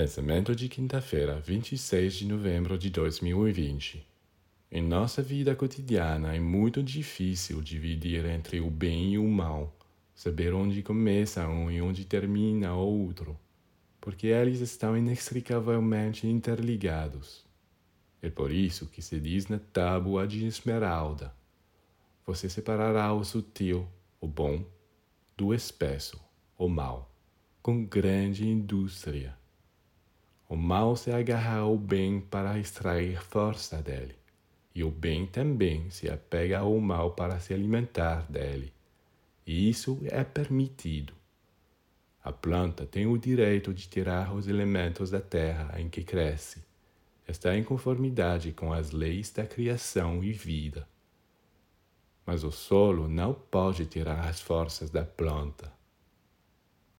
Pensamento de quinta-feira, 26 de novembro de 2020. Em nossa vida cotidiana é muito difícil dividir entre o bem e o mal, saber onde começa um e onde termina o outro, porque eles estão inextricavelmente interligados. É por isso que se diz na tábua de esmeralda: você separará o sutil, o bom, do espesso, o mal, com grande indústria. O mal se agarra ao bem para extrair força dele, e o bem também se apega ao mal para se alimentar dele. E isso é permitido. A planta tem o direito de tirar os elementos da terra em que cresce. Está em conformidade com as leis da criação e vida. Mas o solo não pode tirar as forças da planta